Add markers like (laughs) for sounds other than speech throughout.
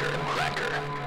Cracker.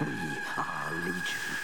We are legion.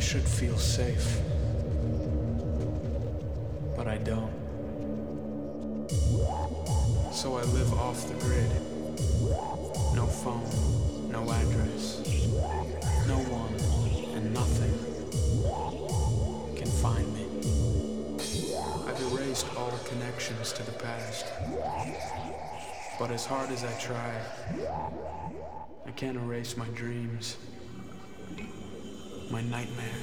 I should feel safe. But I don't. So I live off the grid. No phone, no address. No one and nothing can find me. I've erased all connections to the past. But as hard as I try, I can't erase my dreams my nightmares.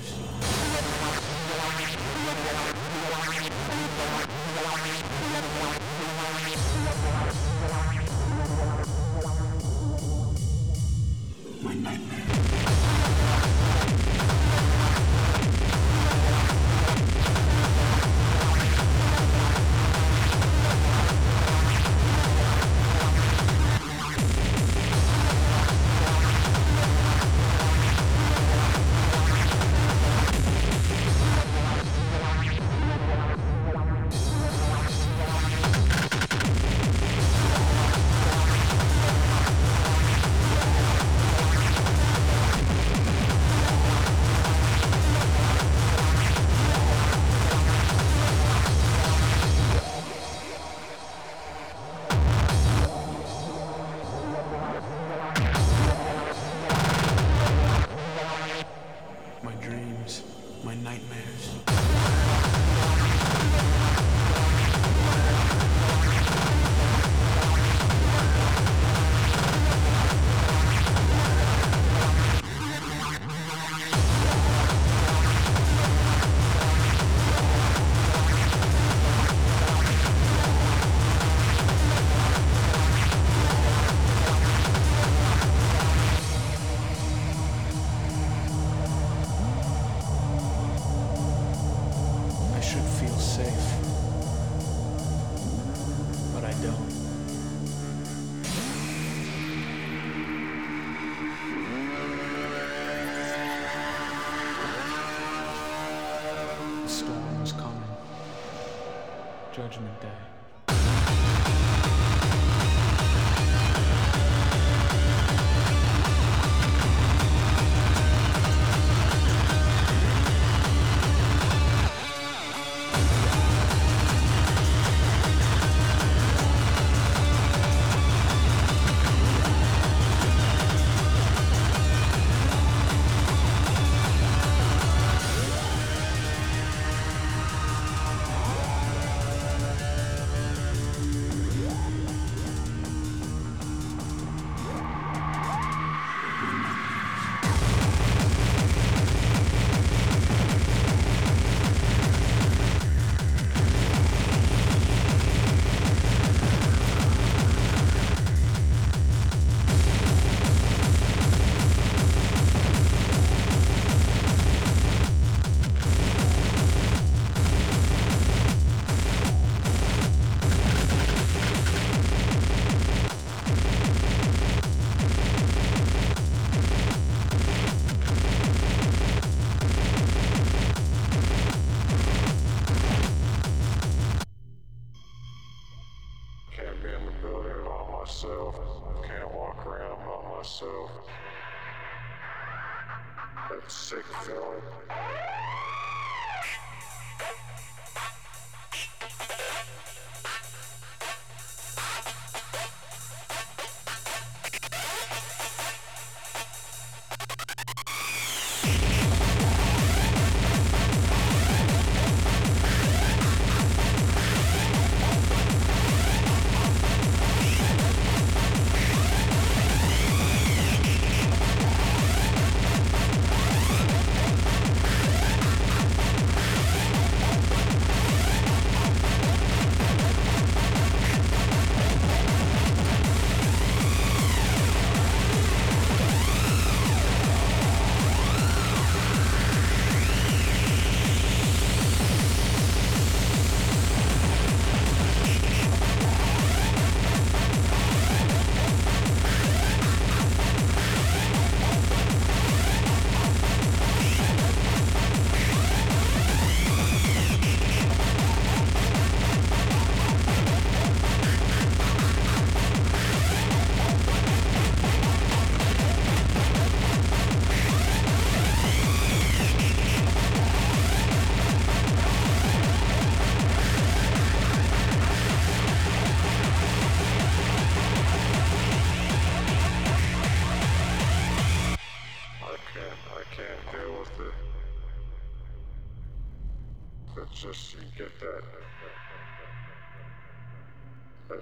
Judgment Day.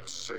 That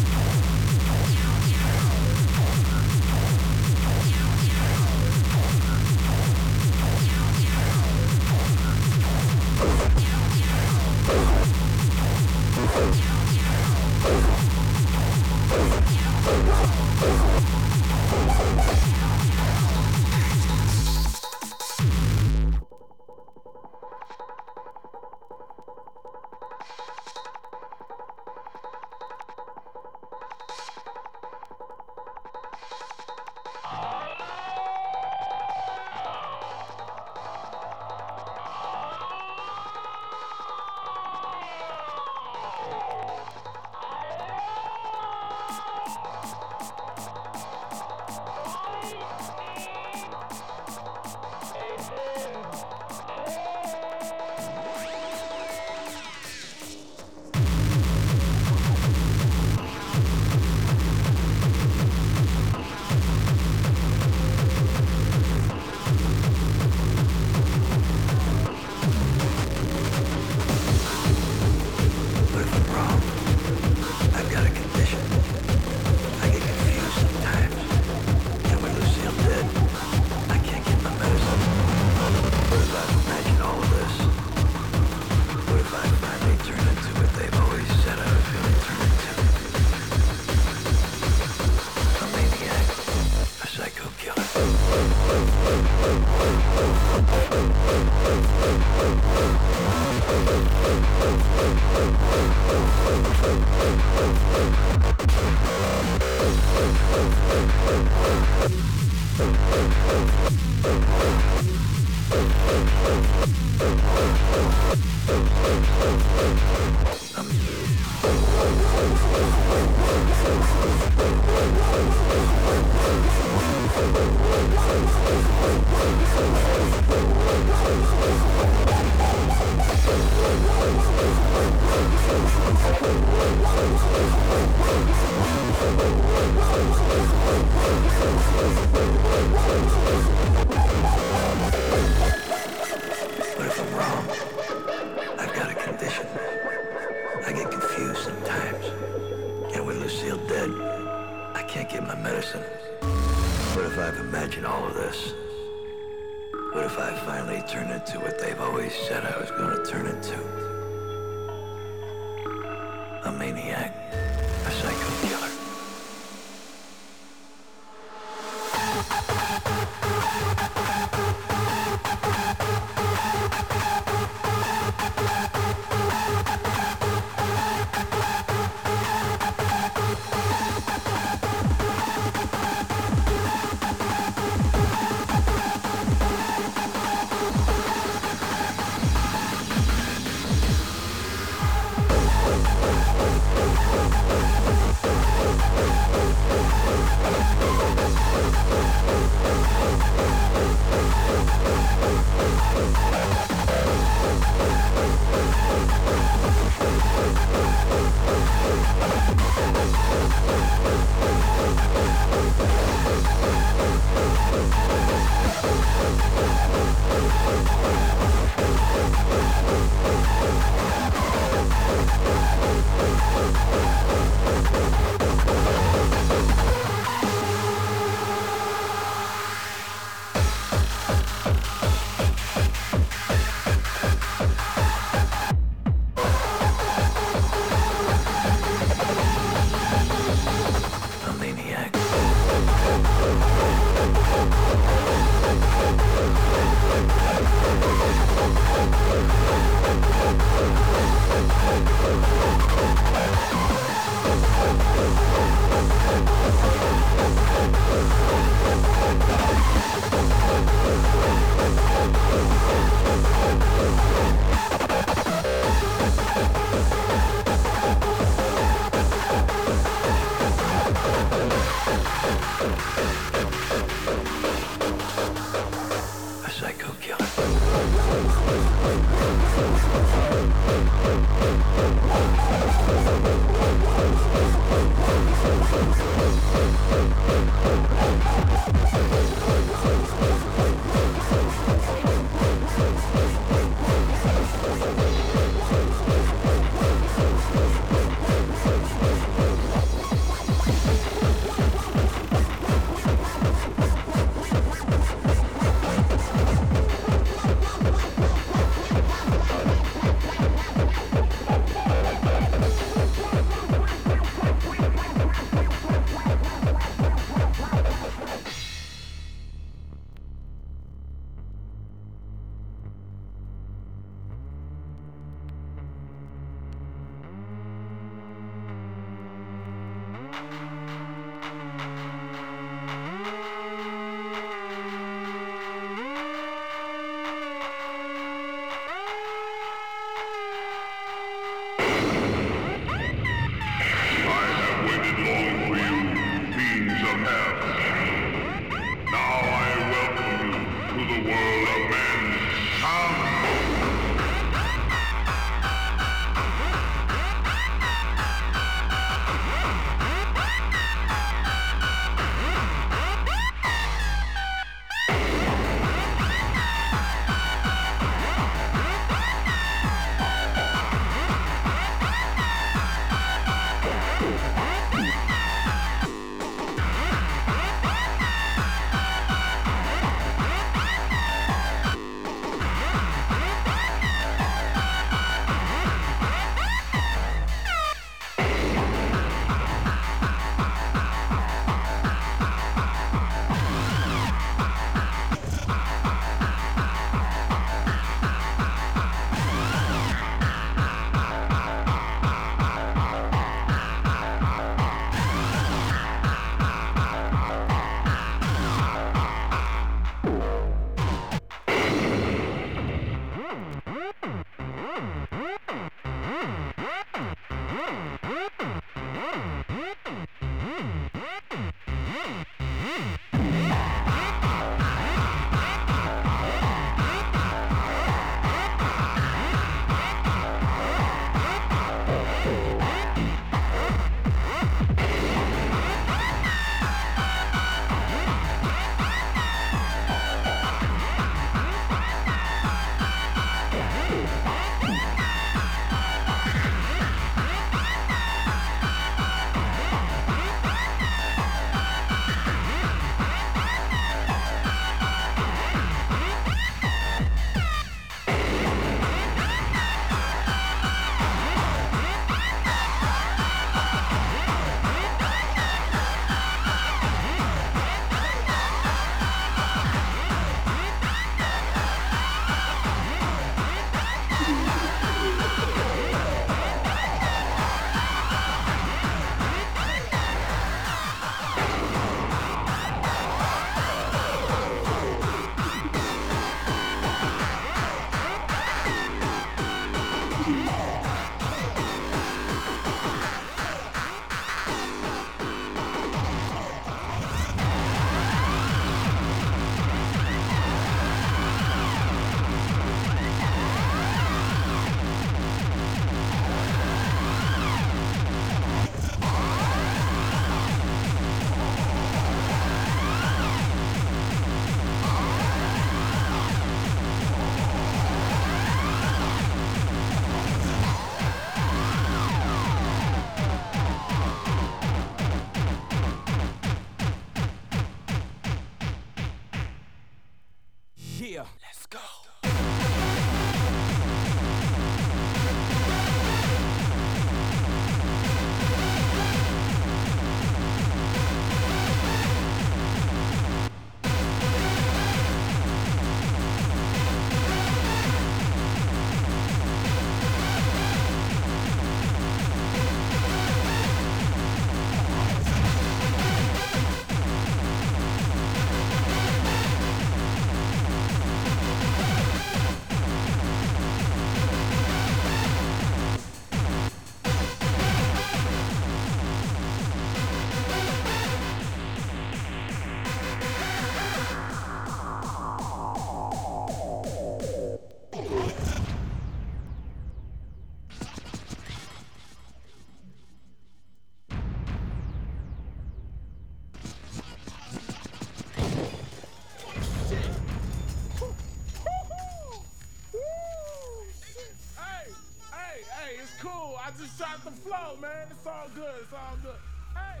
Hey!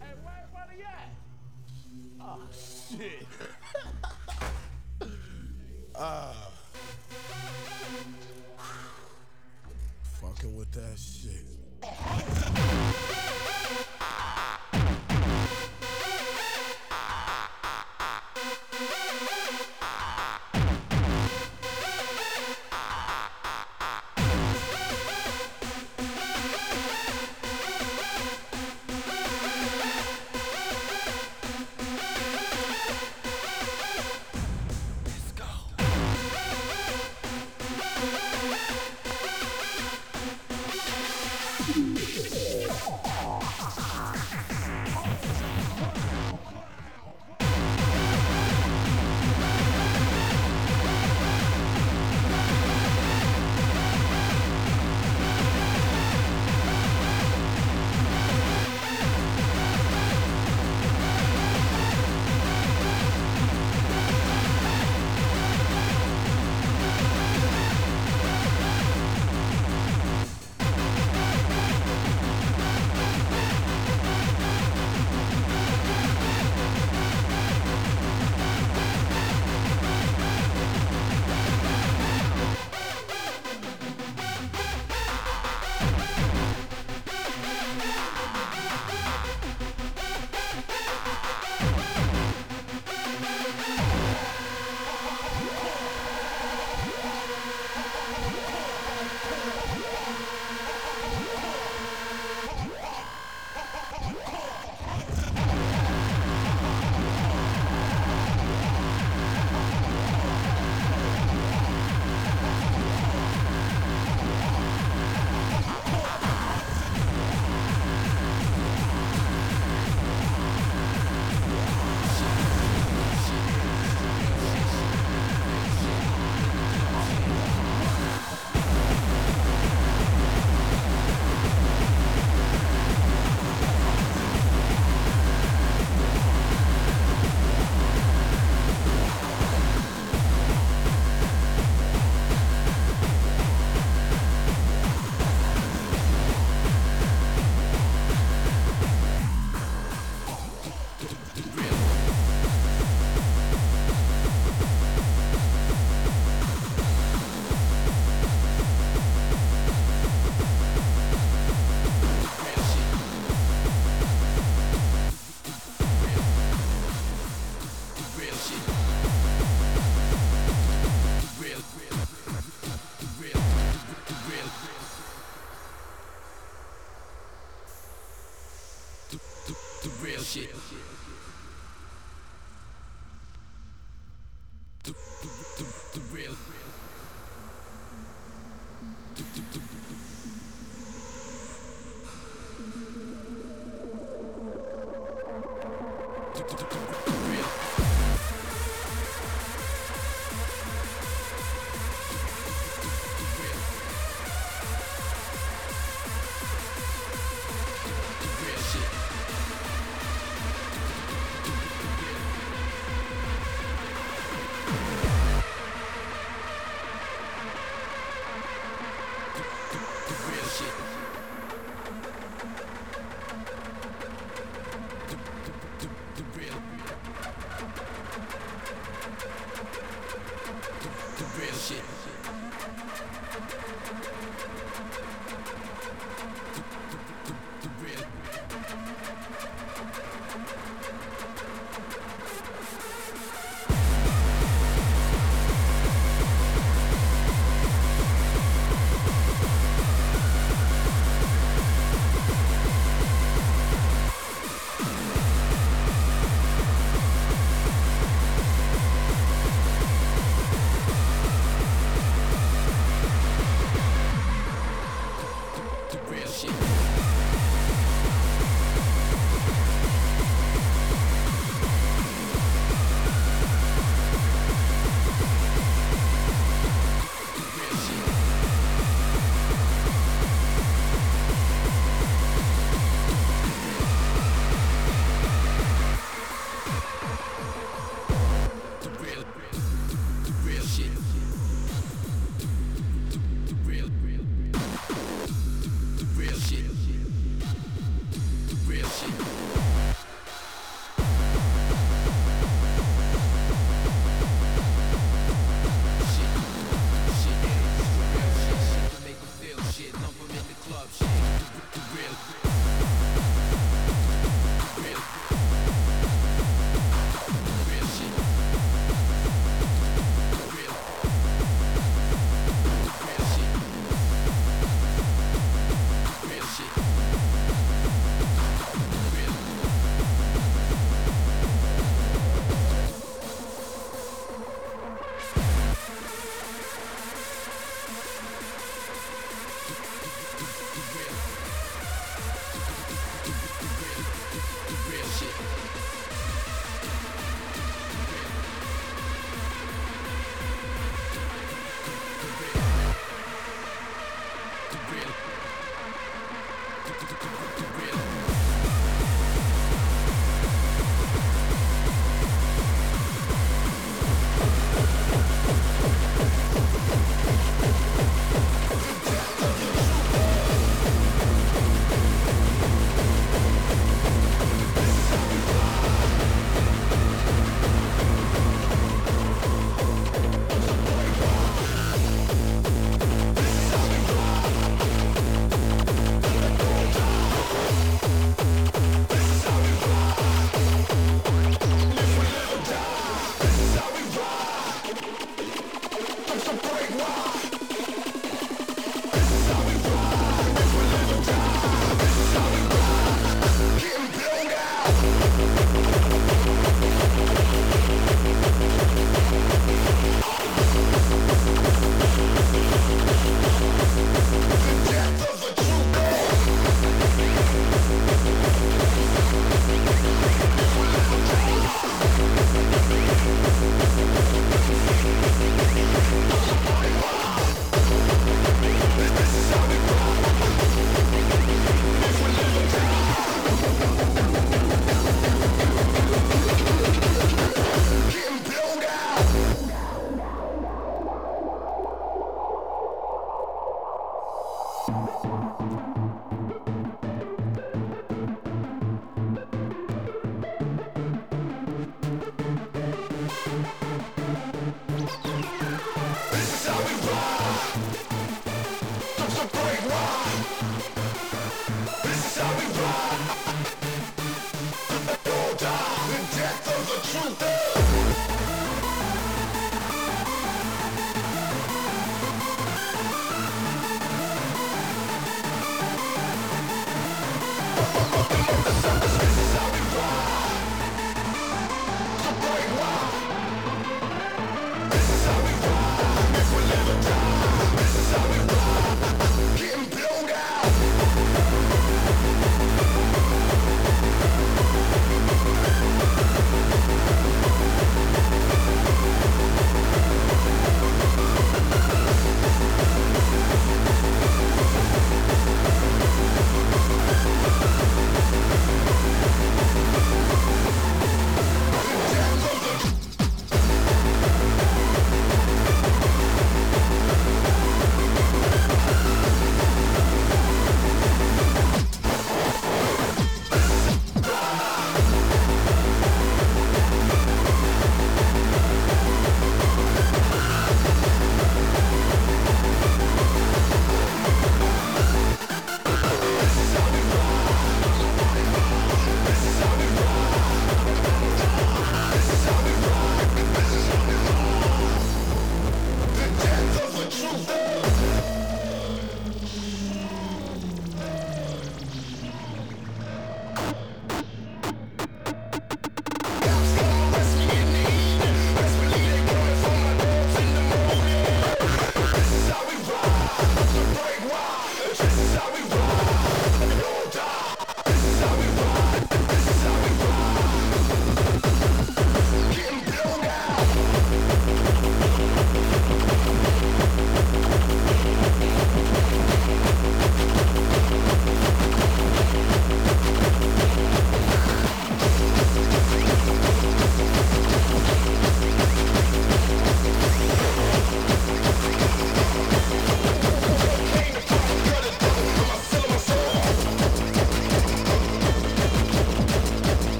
Hey, where at? Oh, (laughs) shit. Ah. uh, fucking with that shit.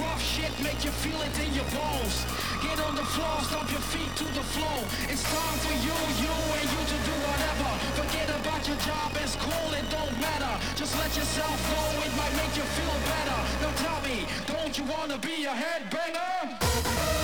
rough shit make you feel it in your bones. Get on the floor, stomp your feet to the floor. It's time for you, you and you to do whatever. Forget about your job and school, it don't matter. Just let yourself go, it might make you feel better. Now tell me, don't you wanna be a headbanger?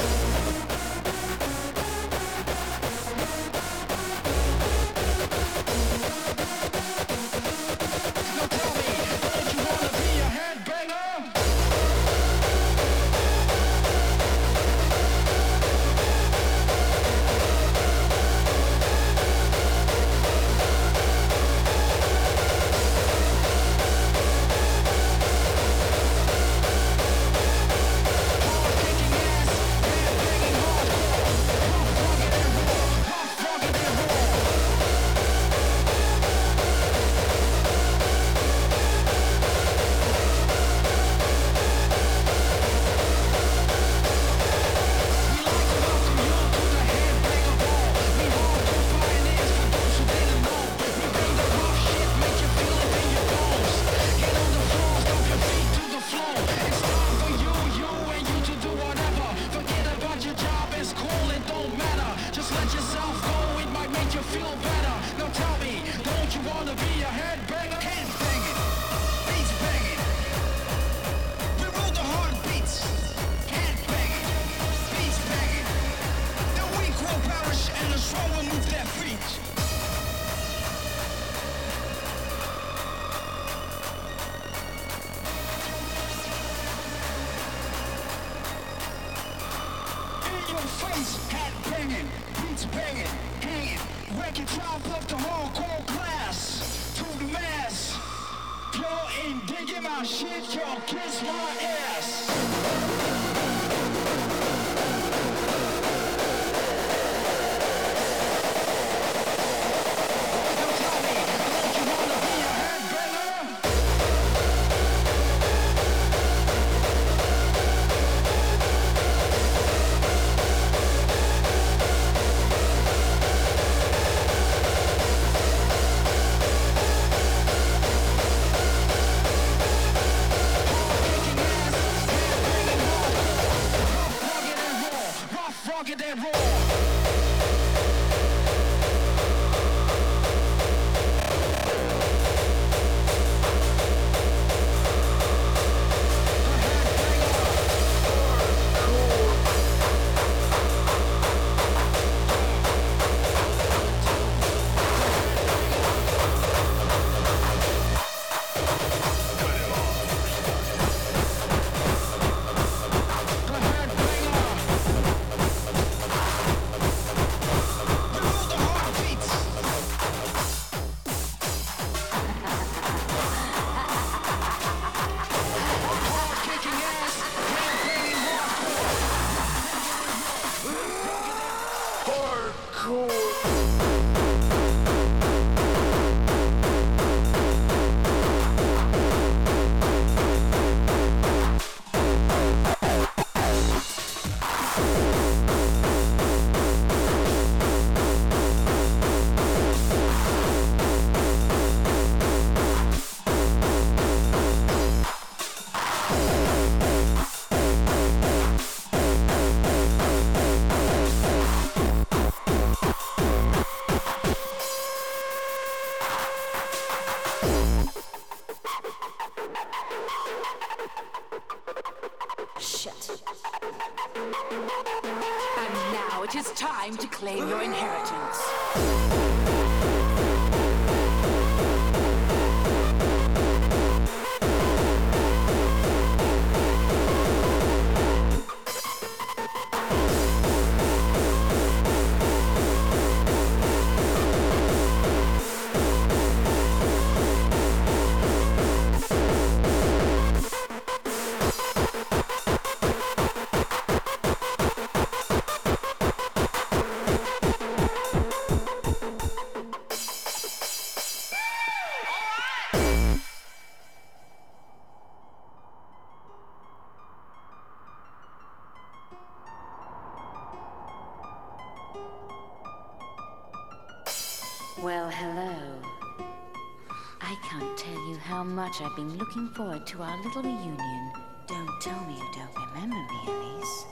Police hat banging, beats banging, hanging. Wrecking crowd up the whole cold class. To the mass. Y'all ain't digging my shit, y'all kiss my ass. I've been looking forward to our little reunion. Don't tell me you don't remember me, Elise.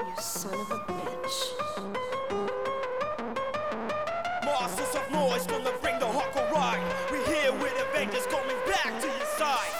You son of a bitch. Masters of noise gonna bring the hardcore ride. We're here with Avengers coming back to your side.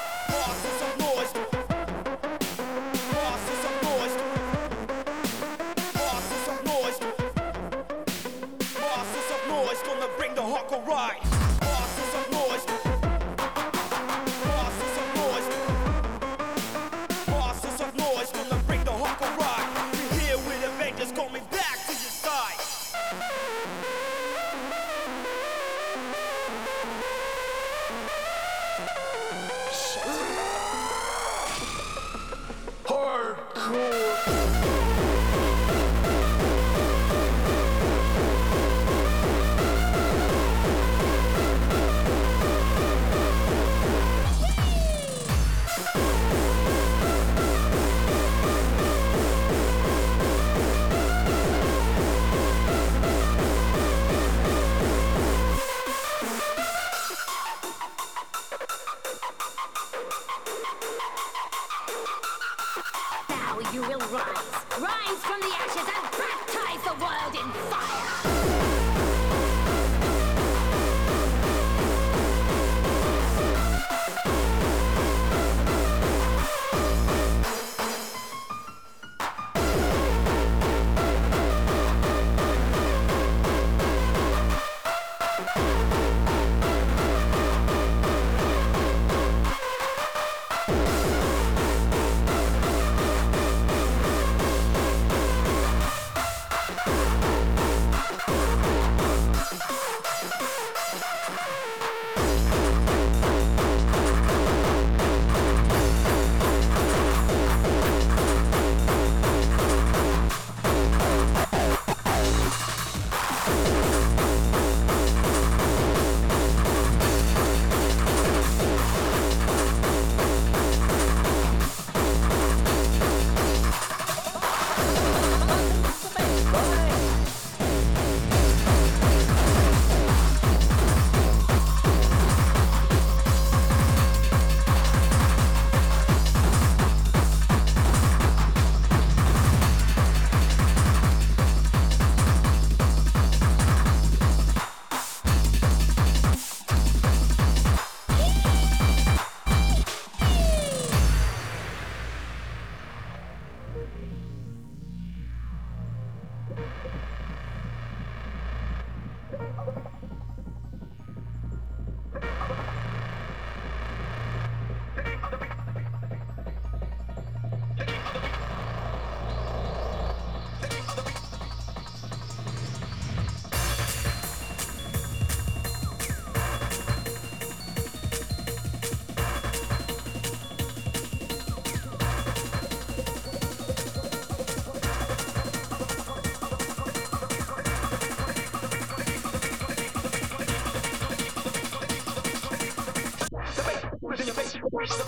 worse.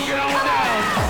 Get on down.